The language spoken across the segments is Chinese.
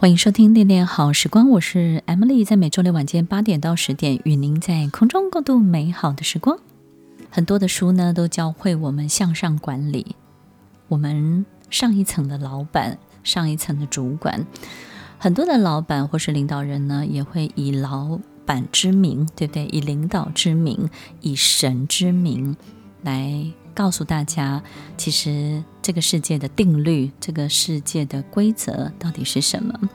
欢迎收听《恋恋好时光》，我是 Emily，在每周六晚间八点到十点，与您在空中共度美好的时光。很多的书呢，都教会我们向上管理。我们上一层的老板，上一层的主管，很多的老板或是领导人呢，也会以老板之名，对不对？以领导之名，以神之名来。告诉大家，其实这个世界的定律，这个世界的规则到底是什么？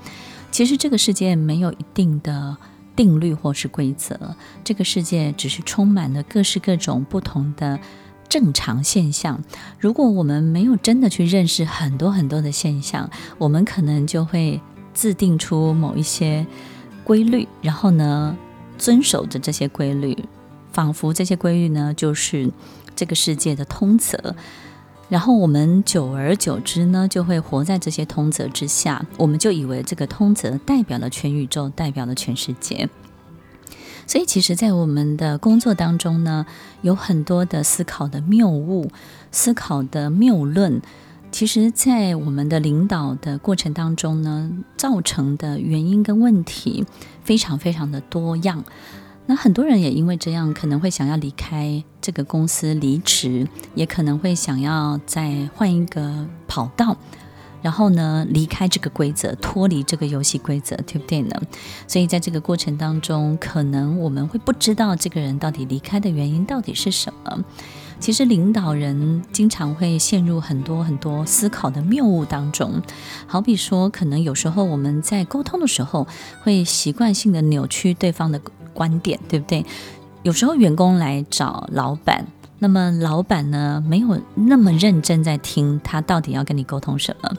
其实这个世界没有一定的定律或是规则，这个世界只是充满了各式各种不同的正常现象。如果我们没有真的去认识很多很多的现象，我们可能就会制定出某一些规律，然后呢，遵守着这些规律，仿佛这些规律呢，就是。这个世界的通则，然后我们久而久之呢，就会活在这些通则之下。我们就以为这个通则代表了全宇宙，代表了全世界。所以，其实，在我们的工作当中呢，有很多的思考的谬误、思考的谬论。其实，在我们的领导的过程当中呢，造成的原因跟问题非常非常的多样。那很多人也因为这样，可能会想要离开这个公司，离职，也可能会想要再换一个跑道，然后呢，离开这个规则，脱离这个游戏规则，对不对呢？所以在这个过程当中，可能我们会不知道这个人到底离开的原因到底是什么。其实领导人经常会陷入很多很多思考的谬误当中，好比说，可能有时候我们在沟通的时候，会习惯性的扭曲对方的。观点对不对？有时候员工来找老板，那么老板呢，没有那么认真在听他到底要跟你沟通什么。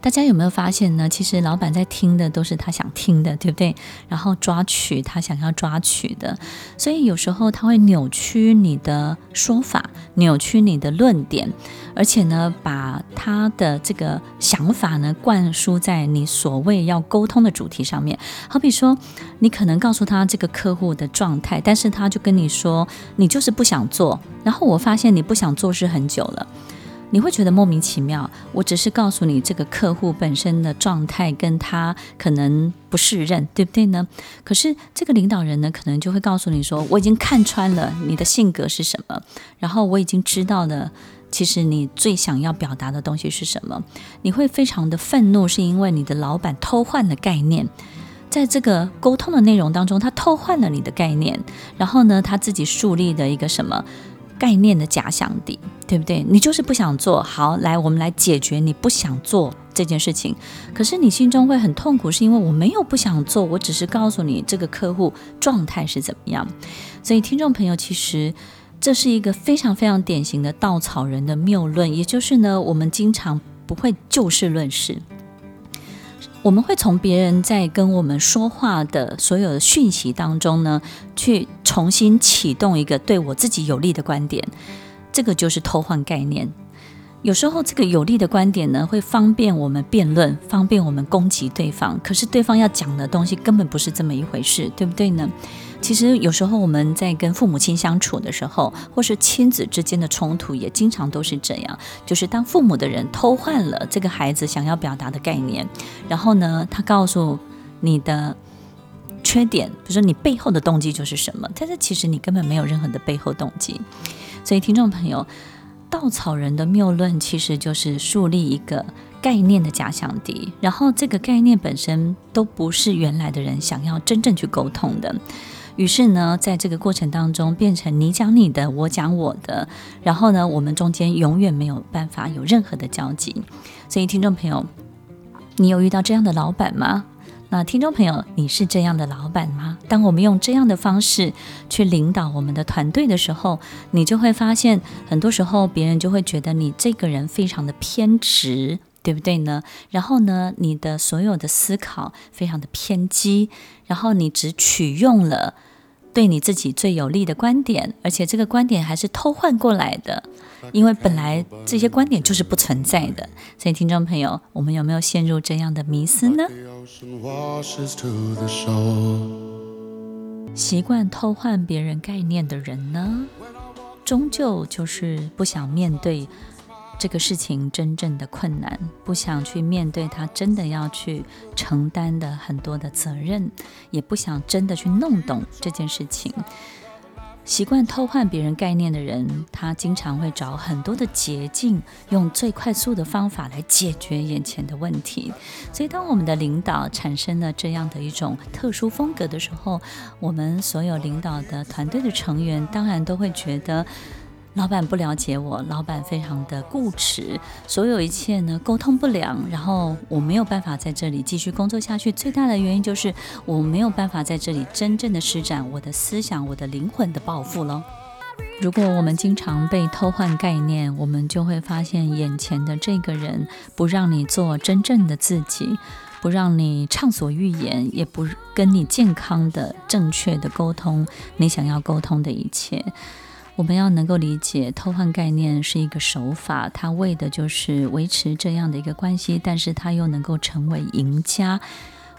大家有没有发现呢？其实老板在听的都是他想听的，对不对？然后抓取他想要抓取的，所以有时候他会扭曲你的说法，扭曲你的论点，而且呢，把他的这个想法呢灌输在你所谓要沟通的主题上面。好比说，你可能告诉他这个客户的状态，但是他就跟你说，你就是不想做。然后我发现你不想做是很久了。你会觉得莫名其妙。我只是告诉你这个客户本身的状态，跟他可能不适任，对不对呢？可是这个领导人呢，可能就会告诉你说：“我已经看穿了你的性格是什么，然后我已经知道了，其实你最想要表达的东西是什么。”你会非常的愤怒，是因为你的老板偷换了概念，在这个沟通的内容当中，他偷换了你的概念，然后呢，他自己树立的一个什么？概念的假想敌，对不对？你就是不想做。好，来，我们来解决你不想做这件事情。可是你心中会很痛苦，是因为我没有不想做，我只是告诉你这个客户状态是怎么样。所以，听众朋友，其实这是一个非常非常典型的稻草人的谬论，也就是呢，我们经常不会就事论事。我们会从别人在跟我们说话的所有的讯息当中呢，去重新启动一个对我自己有利的观点，这个就是偷换概念。有时候这个有利的观点呢，会方便我们辩论，方便我们攻击对方。可是对方要讲的东西根本不是这么一回事，对不对呢？其实有时候我们在跟父母亲相处的时候，或是亲子之间的冲突，也经常都是这样。就是当父母的人偷换了这个孩子想要表达的概念，然后呢，他告诉你的缺点，比如说你背后的动机就是什么，但是其实你根本没有任何的背后动机。所以听众朋友，稻草人的谬论其实就是树立一个概念的假想敌，然后这个概念本身都不是原来的人想要真正去沟通的。于是呢，在这个过程当中，变成你讲你的，我讲我的，然后呢，我们中间永远没有办法有任何的交集。所以，听众朋友，你有遇到这样的老板吗？那听众朋友，你是这样的老板吗？当我们用这样的方式去领导我们的团队的时候，你就会发现，很多时候别人就会觉得你这个人非常的偏执，对不对呢？然后呢，你的所有的思考非常的偏激，然后你只取用了对你自己最有利的观点，而且这个观点还是偷换过来的，因为本来这些观点就是不存在的。所以，听众朋友，我们有没有陷入这样的迷思呢？习惯偷换别人概念的人呢，终究就是不想面对。这个事情真正的困难，不想去面对他真的要去承担的很多的责任，也不想真的去弄懂这件事情。习惯偷换别人概念的人，他经常会找很多的捷径，用最快速的方法来解决眼前的问题。所以，当我们的领导产生了这样的一种特殊风格的时候，我们所有领导的团队的成员当然都会觉得。老板不了解我，老板非常的固执，所有一切呢沟通不良，然后我没有办法在这里继续工作下去。最大的原因就是我没有办法在这里真正的施展我的思想、我的灵魂的抱负了。如果我们经常被偷换概念，我们就会发现眼前的这个人不让你做真正的自己，不让你畅所欲言，也不跟你健康的、正确的沟通你想要沟通的一切。我们要能够理解，偷换概念是一个手法，它为的就是维持这样的一个关系，但是它又能够成为赢家。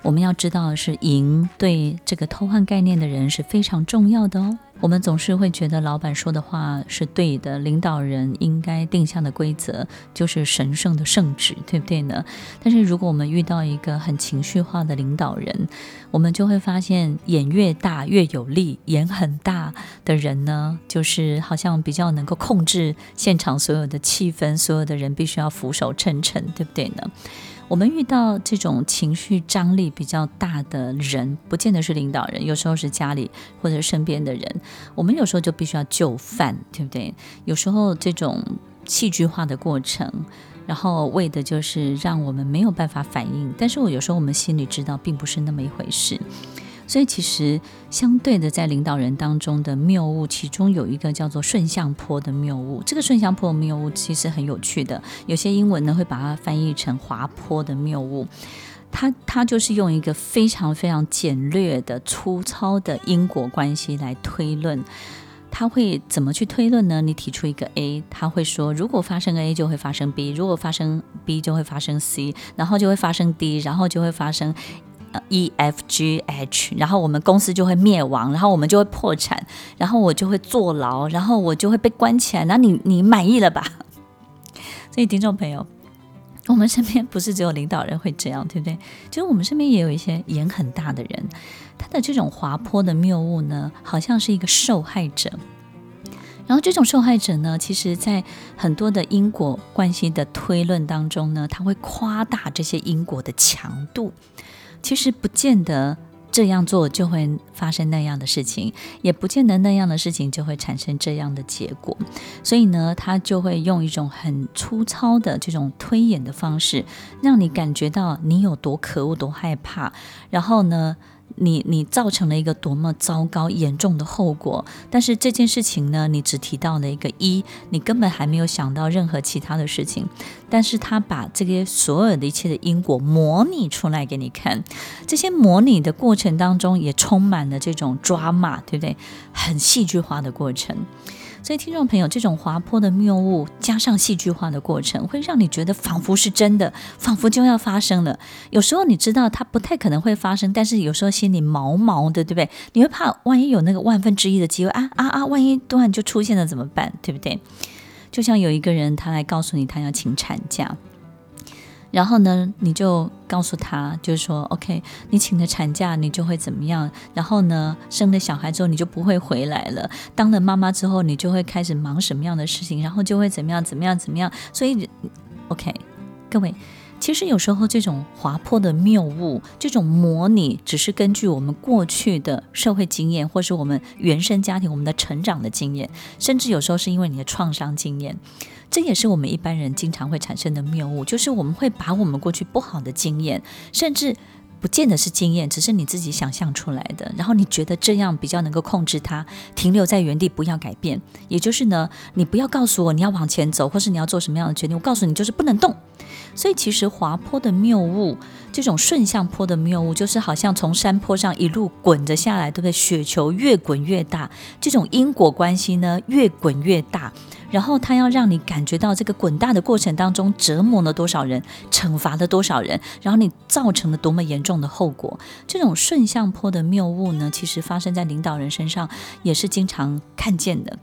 我们要知道的是，赢对这个偷换概念的人是非常重要的哦。我们总是会觉得老板说的话是对的，领导人应该定下的规则就是神圣的圣旨，对不对呢？但是如果我们遇到一个很情绪化的领导人，我们就会发现，眼越大越有力，眼很大的人呢，就是好像比较能够控制现场所有的气氛，所有的人必须要俯首称臣，对不对呢？我们遇到这种情绪张力比较大的人，不见得是领导人，有时候是家里或者身边的人。我们有时候就必须要就范，对不对？有时候这种戏剧化的过程，然后为的就是让我们没有办法反应。但是我有时候我们心里知道，并不是那么一回事。所以，其实相对的，在领导人当中的谬误，其中有一个叫做顺向坡的谬误。这个顺向坡的谬误其实很有趣的，有些英文呢会把它翻译成滑坡的谬误。它它就是用一个非常非常简略的、粗糙的因果关系来推论。他会怎么去推论呢？你提出一个 A，他会说，如果发生 A 就会发生 B，如果发生 B 就会发生 C，然后就会发生 D，然后就会发生。E F G H，然后我们公司就会灭亡，然后我们就会破产，然后我就会坐牢，然后我就会被关起来。那你你满意了吧？所以听众朋友，我们身边不是只有领导人会这样，对不对？其实我们身边也有一些眼很大的人，他的这种滑坡的谬误呢，好像是一个受害者。然后这种受害者呢，其实在很多的因果关系的推论当中呢，他会夸大这些因果的强度。其实不见得这样做就会发生那样的事情，也不见得那样的事情就会产生这样的结果。所以呢，他就会用一种很粗糙的这种推演的方式，让你感觉到你有多可恶、多害怕。然后呢，你你造成了一个多么糟糕严重的后果，但是这件事情呢，你只提到了一个一，你根本还没有想到任何其他的事情。但是他把这些所有的一切的因果模拟出来给你看，这些模拟的过程当中也充满了这种抓马，对不对？很戏剧化的过程。所以，听众朋友，这种滑坡的谬误加上戏剧化的过程，会让你觉得仿佛是真的，仿佛就要发生了。有时候你知道它不太可能会发生，但是有时候心里毛毛的，对不对？你会怕万一有那个万分之一的机会啊啊啊！万一突然就出现了怎么办？对不对？就像有一个人，他来告诉你他要请产假。然后呢，你就告诉他，就是说，OK，你请了产假，你就会怎么样？然后呢，生了小孩之后，你就不会回来了。当了妈妈之后，你就会开始忙什么样的事情？然后就会怎么样？怎么样？怎么样？所以，OK，各位，其实有时候这种滑坡的谬误，这种模拟，只是根据我们过去的社会经验，或是我们原生家庭、我们的成长的经验，甚至有时候是因为你的创伤经验。这也是我们一般人经常会产生的谬误，就是我们会把我们过去不好的经验，甚至不见得是经验，只是你自己想象出来的。然后你觉得这样比较能够控制它，停留在原地，不要改变。也就是呢，你不要告诉我你要往前走，或是你要做什么样的决定，我告诉你就是不能动。所以其实滑坡的谬误，这种顺向坡的谬误，就是好像从山坡上一路滚着下来，对不对？雪球越滚越大，这种因果关系呢，越滚越大。然后他要让你感觉到这个滚大的过程当中折磨了多少人，惩罚了多少人，然后你造成了多么严重的后果。这种顺向坡的谬误呢，其实发生在领导人身上也是经常看见的。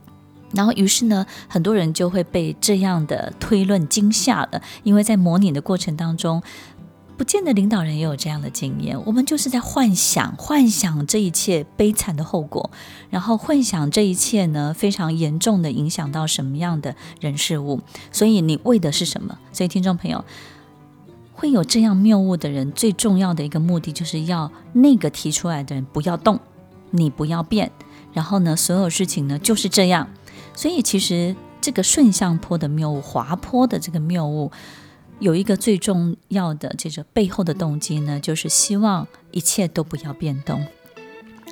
然后于是呢，很多人就会被这样的推论惊吓了，因为在模拟的过程当中。不见得领导人也有这样的经验，我们就是在幻想，幻想这一切悲惨的后果，然后幻想这一切呢，非常严重的影响到什么样的人事物。所以你为的是什么？所以听众朋友，会有这样谬误的人，最重要的一个目的就是要那个提出来的人不要动，你不要变，然后呢，所有事情呢就是这样。所以其实这个顺向坡的谬误，滑坡的这个谬误。有一个最重要的这个背后的动机呢，就是希望一切都不要变动。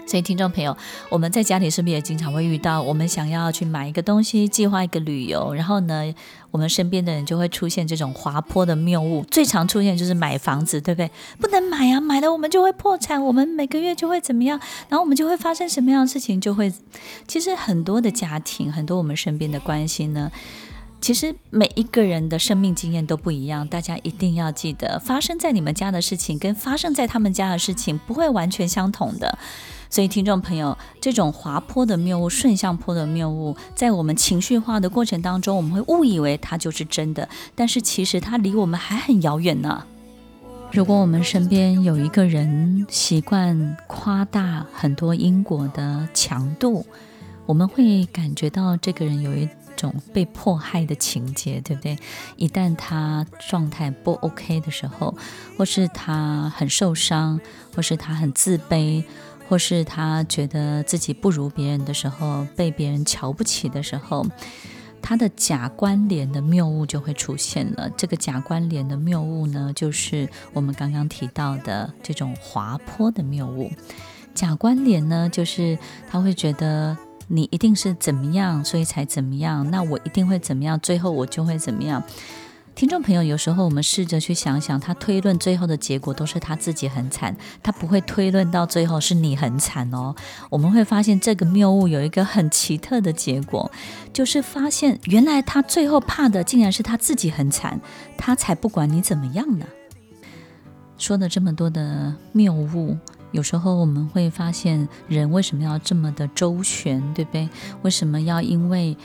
所以，听众朋友，我们在家里是不是也经常会遇到？我们想要去买一个东西，计划一个旅游，然后呢，我们身边的人就会出现这种滑坡的谬误。最常出现就是买房子，对不对？不能买啊，买了我们就会破产，我们每个月就会怎么样，然后我们就会发生什么样的事情？就会，其实很多的家庭，很多我们身边的关系呢。其实每一个人的生命经验都不一样，大家一定要记得，发生在你们家的事情跟发生在他们家的事情不会完全相同的。所以，听众朋友，这种滑坡的谬误、顺向坡的谬误，在我们情绪化的过程当中，我们会误以为它就是真的，但是其实它离我们还很遥远呢。如果我们身边有一个人习惯夸大很多因果的强度，我们会感觉到这个人有一。种被迫害的情节，对不对？一旦他状态不 OK 的时候，或是他很受伤，或是他很自卑，或是他觉得自己不如别人的时候，被别人瞧不起的时候，他的假关联的谬误就会出现了。这个假关联的谬误呢，就是我们刚刚提到的这种滑坡的谬误。假关联呢，就是他会觉得。你一定是怎么样，所以才怎么样。那我一定会怎么样，最后我就会怎么样。听众朋友，有时候我们试着去想想，他推论最后的结果都是他自己很惨，他不会推论到最后是你很惨哦。我们会发现这个谬误有一个很奇特的结果，就是发现原来他最后怕的竟然是他自己很惨，他才不管你怎么样呢。说了这么多的谬误。有时候我们会发现，人为什么要这么的周旋，对不对？为什么要因为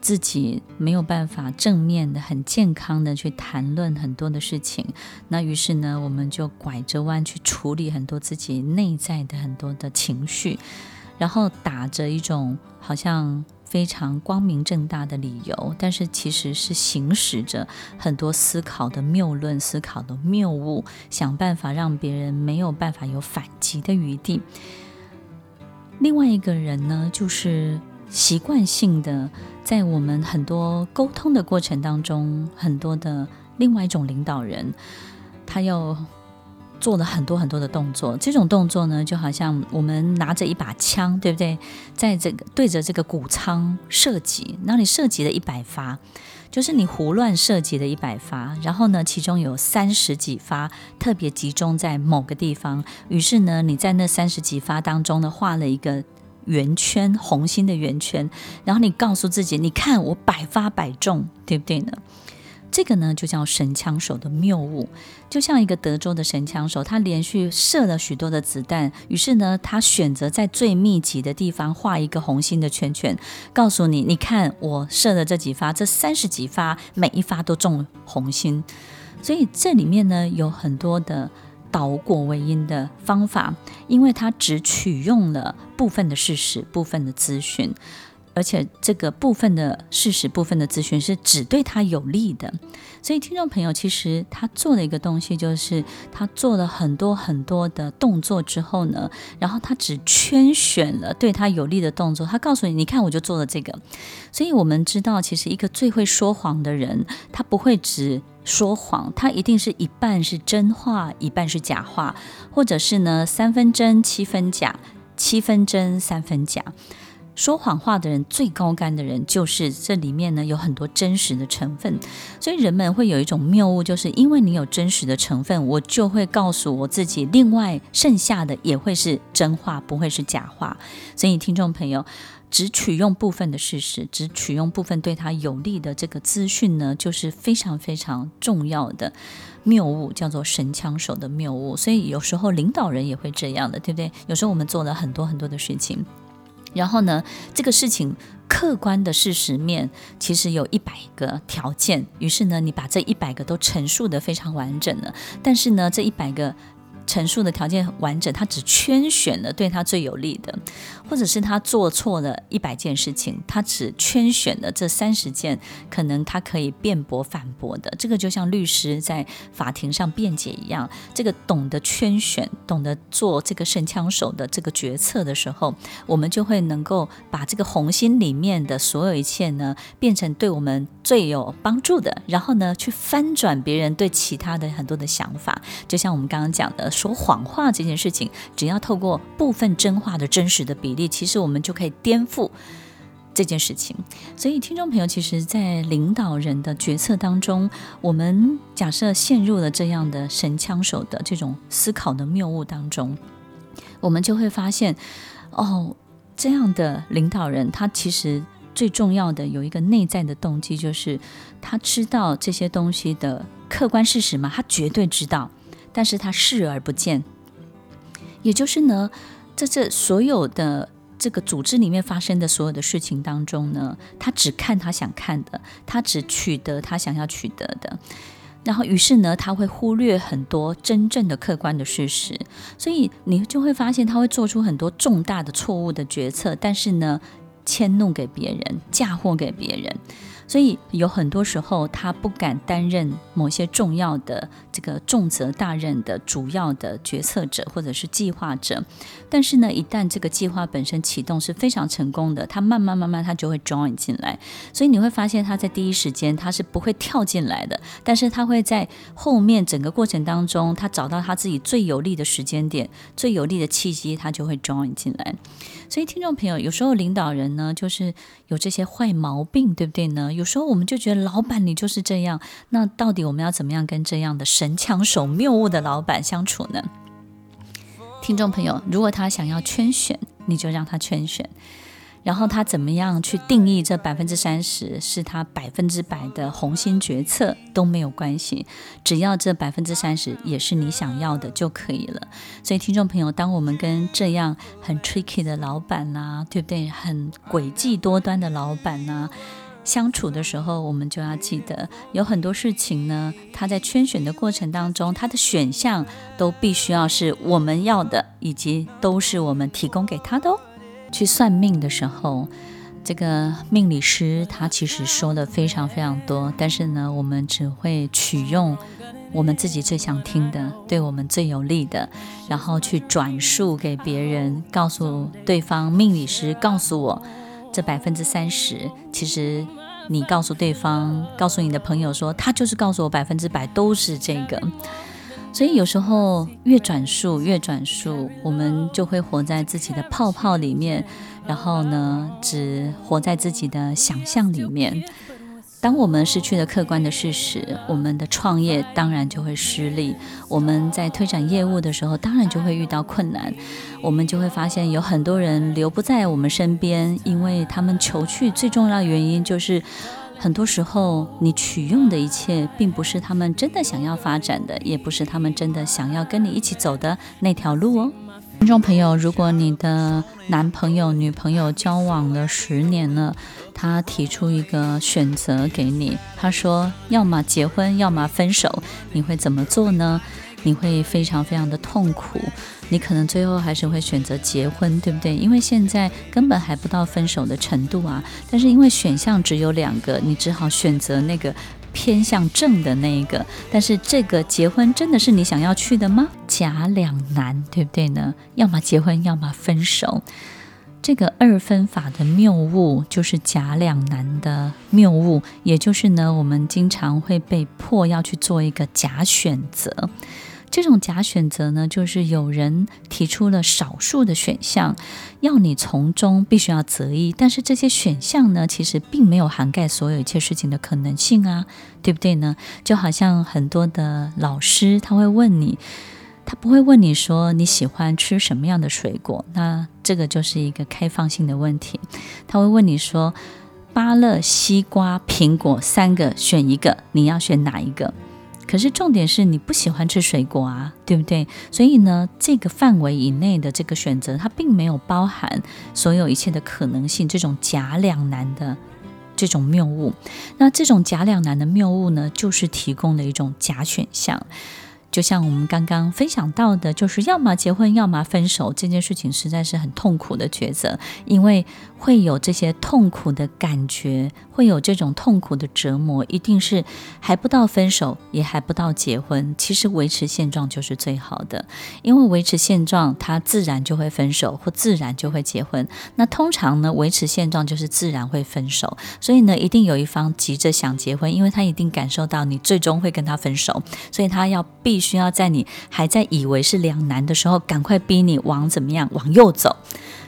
自己没有办法正面的、很健康的去谈论很多的事情，那于是呢，我们就拐着弯去处理很多自己内在的很多的情绪，然后打着一种好像。非常光明正大的理由，但是其实是行使着很多思考的谬论、思考的谬误，想办法让别人没有办法有反击的余地。另外一个人呢，就是习惯性的在我们很多沟通的过程当中，很多的另外一种领导人，他要。做了很多很多的动作，这种动作呢，就好像我们拿着一把枪，对不对？在这个对着这个谷仓射击，那你射击了一百发，就是你胡乱射击了一百发，然后呢，其中有三十几发特别集中在某个地方，于是呢，你在那三十几发当中呢，画了一个圆圈，红心的圆圈，然后你告诉自己，你看我百发百中，对不对呢？这个呢，就叫神枪手的谬误，就像一个德州的神枪手，他连续射了许多的子弹，于是呢，他选择在最密集的地方画一个红心的圈圈，告诉你，你看我射的这几发，这三十几发，每一发都中红心，所以这里面呢，有很多的倒果为因的方法，因为他只取用了部分的事实，部分的资讯。而且这个部分的事实、部分的资讯是只对他有利的，所以听众朋友，其实他做的一个东西就是他做了很多很多的动作之后呢，然后他只圈选了对他有利的动作。他告诉你，你看我就做了这个。所以我们知道，其实一个最会说谎的人，他不会只说谎，他一定是一半是真话，一半是假话，或者是呢三分真七分假，七分真三分假。说谎话的人最高干的人，就是这里面呢有很多真实的成分，所以人们会有一种谬误，就是因为你有真实的成分，我就会告诉我自己，另外剩下的也会是真话，不会是假话。所以听众朋友，只取用部分的事实，只取用部分对他有利的这个资讯呢，就是非常非常重要的谬误，叫做神枪手的谬误。所以有时候领导人也会这样的，对不对？有时候我们做了很多很多的事情。然后呢，这个事情客观的事实面其实有一百个条件，于是呢，你把这一百个都陈述的非常完整了，但是呢，这一百个。陈述的条件完整，他只圈选了对他最有利的，或者是他做错了一百件事情，他只圈选了这三十件可能他可以辩驳反驳的。这个就像律师在法庭上辩解一样，这个懂得圈选，懂得做这个神枪手的这个决策的时候，我们就会能够把这个红心里面的所有一切呢，变成对我们最有帮助的，然后呢，去翻转别人对其他的很多的想法。就像我们刚刚讲的。说谎话这件事情，只要透过部分真话的真实的比例，其实我们就可以颠覆这件事情。所以，听众朋友，其实，在领导人的决策当中，我们假设陷入了这样的神枪手的这种思考的谬误当中，我们就会发现，哦，这样的领导人，他其实最重要的有一个内在的动机，就是他知道这些东西的客观事实吗？他绝对知道。但是他视而不见，也就是呢，在这所有的这个组织里面发生的所有的事情当中呢，他只看他想看的，他只取得他想要取得的，然后于是呢，他会忽略很多真正的客观的事实，所以你就会发现他会做出很多重大的错误的决策，但是呢，迁怒给别人，嫁祸给别人。所以有很多时候，他不敢担任某些重要的这个重责大任的主要的决策者或者是计划者。但是呢，一旦这个计划本身启动是非常成功的，他慢慢慢慢他就会 join 进来。所以你会发现他在第一时间他是不会跳进来的，但是他会在后面整个过程当中，他找到他自己最有利的时间点、最有利的契机，他就会 join 进来。所以听众朋友，有时候领导人呢，就是有这些坏毛病，对不对呢？有时候我们就觉得老板你就是这样，那到底我们要怎么样跟这样的神枪手谬误的老板相处呢？听众朋友，如果他想要圈选，你就让他圈选。然后他怎么样去定义这百分之三十是他百分之百的红心决策都没有关系，只要这百分之三十也是你想要的就可以了。所以听众朋友，当我们跟这样很 tricky 的老板呐、对不对？很诡计多端的老板呐、相处的时候，我们就要记得，有很多事情呢，他在圈选的过程当中，他的选项都必须要是我们要的，以及都是我们提供给他的哦。去算命的时候，这个命理师他其实说的非常非常多，但是呢，我们只会取用我们自己最想听的，对我们最有利的，然后去转述给别人，告诉对方命理师告诉我这百分之三十，其实你告诉对方，告诉你的朋友说，他就是告诉我百分之百都是这个。所以有时候越转述越转述，我们就会活在自己的泡泡里面，然后呢，只活在自己的想象里面。当我们失去了客观的事实，我们的创业当然就会失利。我们在推展业务的时候，当然就会遇到困难。我们就会发现有很多人留不在我们身边，因为他们求去最重要的原因就是。很多时候，你取用的一切，并不是他们真的想要发展的，也不是他们真的想要跟你一起走的那条路哦。听众朋友，如果你的男朋友、女朋友交往了十年了，他提出一个选择给你，他说要么结婚，要么分手，你会怎么做呢？你会非常非常的痛苦，你可能最后还是会选择结婚，对不对？因为现在根本还不到分手的程度啊。但是因为选项只有两个，你只好选择那个偏向正的那一个。但是这个结婚真的是你想要去的吗？假两难，对不对呢？要么结婚，要么分手。这个二分法的谬误就是假两难的谬误，也就是呢，我们经常会被迫要去做一个假选择。这种假选择呢，就是有人提出了少数的选项，要你从中必须要择一，但是这些选项呢，其实并没有涵盖所有一切事情的可能性啊，对不对呢？就好像很多的老师他会问你，他不会问你说你喜欢吃什么样的水果，那这个就是一个开放性的问题。他会问你说，芭乐、西瓜、苹果三个选一个，你要选哪一个？可是重点是你不喜欢吃水果啊，对不对？所以呢，这个范围以内的这个选择，它并没有包含所有一切的可能性，这种假两难的这种谬误。那这种假两难的谬误呢，就是提供的一种假选项。就像我们刚刚分享到的，就是要么结婚，要么分手，这件事情实在是很痛苦的抉择，因为会有这些痛苦的感觉，会有这种痛苦的折磨，一定是还不到分手，也还不到结婚。其实维持现状就是最好的，因为维持现状，它自然就会分手，或自然就会结婚。那通常呢，维持现状就是自然会分手，所以呢，一定有一方急着想结婚，因为他一定感受到你最终会跟他分手，所以他要必。需要在你还在以为是两难的时候，赶快逼你往怎么样往右走，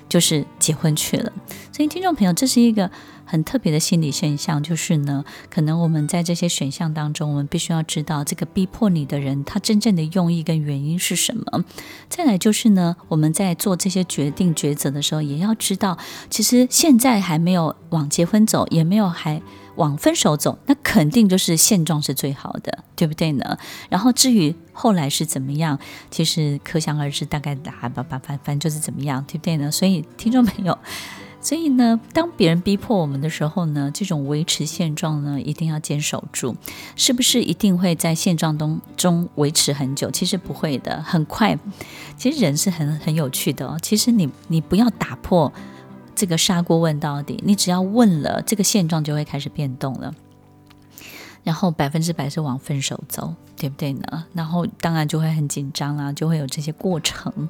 就是结婚去了。所以，听众朋友，这是一个很特别的心理现象，就是呢，可能我们在这些选项当中，我们必须要知道这个逼迫你的人他真正的用意跟原因是什么。再来就是呢，我们在做这些决定抉择的时候，也要知道，其实现在还没有往结婚走，也没有还。往分手走，那肯定就是现状是最好的，对不对呢？然后至于后来是怎么样，其实可想而知，大概打吧吧，反反正就是怎么样，对不对呢？所以听众朋友，所以呢，当别人逼迫我们的时候呢，这种维持现状呢，一定要坚守住，是不是一定会在现状当中维持很久？其实不会的，很快。其实人是很很有趣的哦。其实你你不要打破。这个砂锅问到底，你只要问了，这个现状就会开始变动了，然后百分之百是往分手走，对不对呢？然后当然就会很紧张啦，就会有这些过程，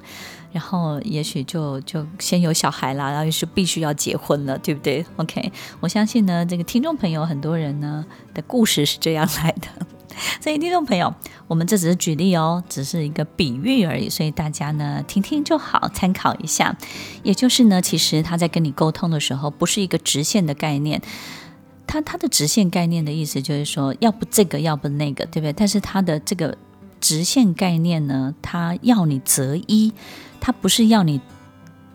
然后也许就就先有小孩啦，然后是必须要结婚了，对不对？OK，我相信呢，这个听众朋友很多人呢的故事是这样来的。所以，听众朋友，我们这只是举例哦，只是一个比喻而已，所以大家呢听听就好，参考一下。也就是呢，其实他在跟你沟通的时候，不是一个直线的概念。他他的直线概念的意思就是说，要不这个，要不那个，对不对？但是他的这个直线概念呢，他要你择一，他不是要你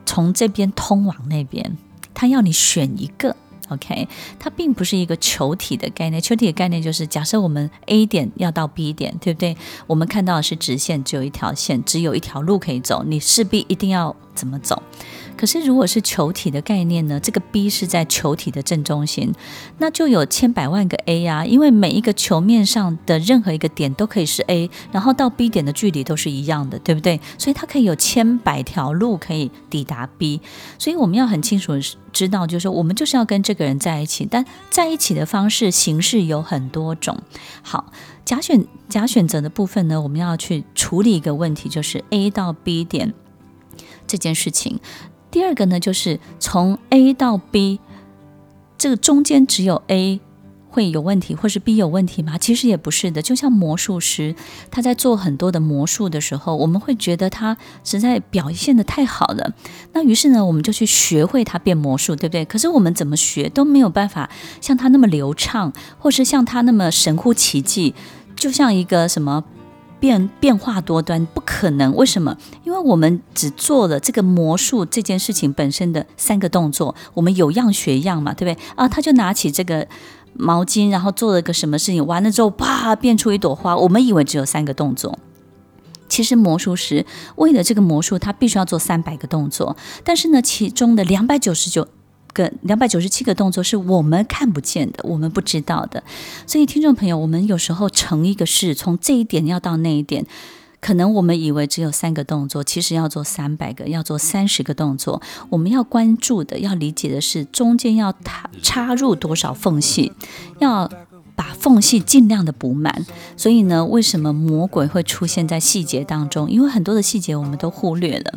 从这边通往那边，他要你选一个。OK，它并不是一个球体的概念。球体的概念就是，假设我们 A 点要到 B 点，对不对？我们看到的是直线，只有一条线，只有一条路可以走，你势必一定要怎么走？可是如果是球体的概念呢？这个 B 是在球体的正中心，那就有千百万个 A 啊，因为每一个球面上的任何一个点都可以是 A，然后到 B 点的距离都是一样的，对不对？所以它可以有千百条路可以抵达 B，所以我们要很清楚知道，就是说我们就是要跟这个人在一起，但在一起的方式形式有很多种。好，假选假选择的部分呢，我们要去处理一个问题，就是 A 到 B 点这件事情。第二个呢，就是从 A 到 B，这个中间只有 A 会有问题，或是 B 有问题吗？其实也不是的。就像魔术师，他在做很多的魔术的时候，我们会觉得他实在表现得太好了。那于是呢，我们就去学会他变魔术，对不对？可是我们怎么学都没有办法像他那么流畅，或是像他那么神乎其技，就像一个什么。变变化多端，不可能。为什么？因为我们只做了这个魔术这件事情本身的三个动作，我们有样学样嘛，对不对？啊，他就拿起这个毛巾，然后做了个什么事情，完了之后，啪，变出一朵花。我们以为只有三个动作，其实魔术师为了这个魔术，他必须要做三百个动作，但是呢，其中的两百九十九。个两百九十七个动作是我们看不见的，我们不知道的。所以，听众朋友，我们有时候成一个事，从这一点要到那一点，可能我们以为只有三个动作，其实要做三百个，要做三十个动作。我们要关注的、要理解的是，中间要插插入多少缝隙，要把缝隙尽量的补满。所以呢，为什么魔鬼会出现在细节当中？因为很多的细节我们都忽略了。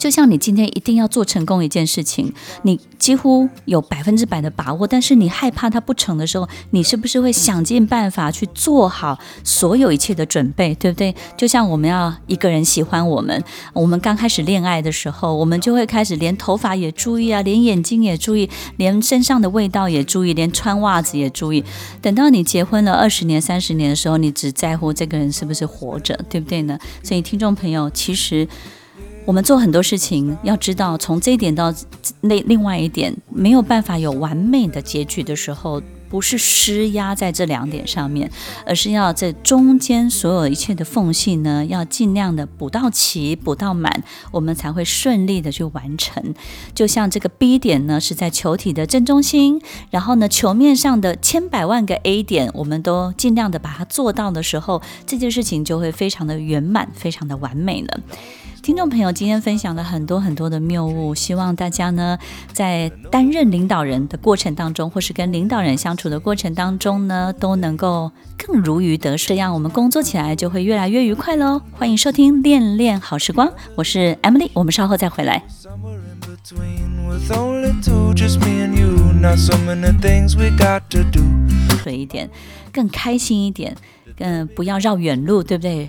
就像你今天一定要做成功一件事情，你几乎有百分之百的把握，但是你害怕它不成的时候，你是不是会想尽办法去做好所有一切的准备，对不对？就像我们要一个人喜欢我们，我们刚开始恋爱的时候，我们就会开始连头发也注意啊，连眼睛也注意，连身上的味道也注意，连穿袜子也注意。等到你结婚了二十年、三十年的时候，你只在乎这个人是不是活着，对不对呢？所以听众朋友，其实。我们做很多事情，要知道从这一点到那另外一点，没有办法有完美的结局的时候，不是施压在这两点上面，而是要在中间所有一切的缝隙呢，要尽量的补到齐、补到满，我们才会顺利的去完成。就像这个 B 点呢，是在球体的正中心，然后呢，球面上的千百万个 A 点，我们都尽量的把它做到的时候，这件事情就会非常的圆满、非常的完美了。听众朋友，今天分享了很多很多的谬误，希望大家呢在担任领导人的过程当中，或是跟领导人相处的过程当中呢，都能够更如鱼得水，这样我们工作起来就会越来越愉快喽。欢迎收听《恋恋好时光》，我是 Emily，我们稍后再回来。水一点，更开心一点，嗯，不要绕远路，对不对？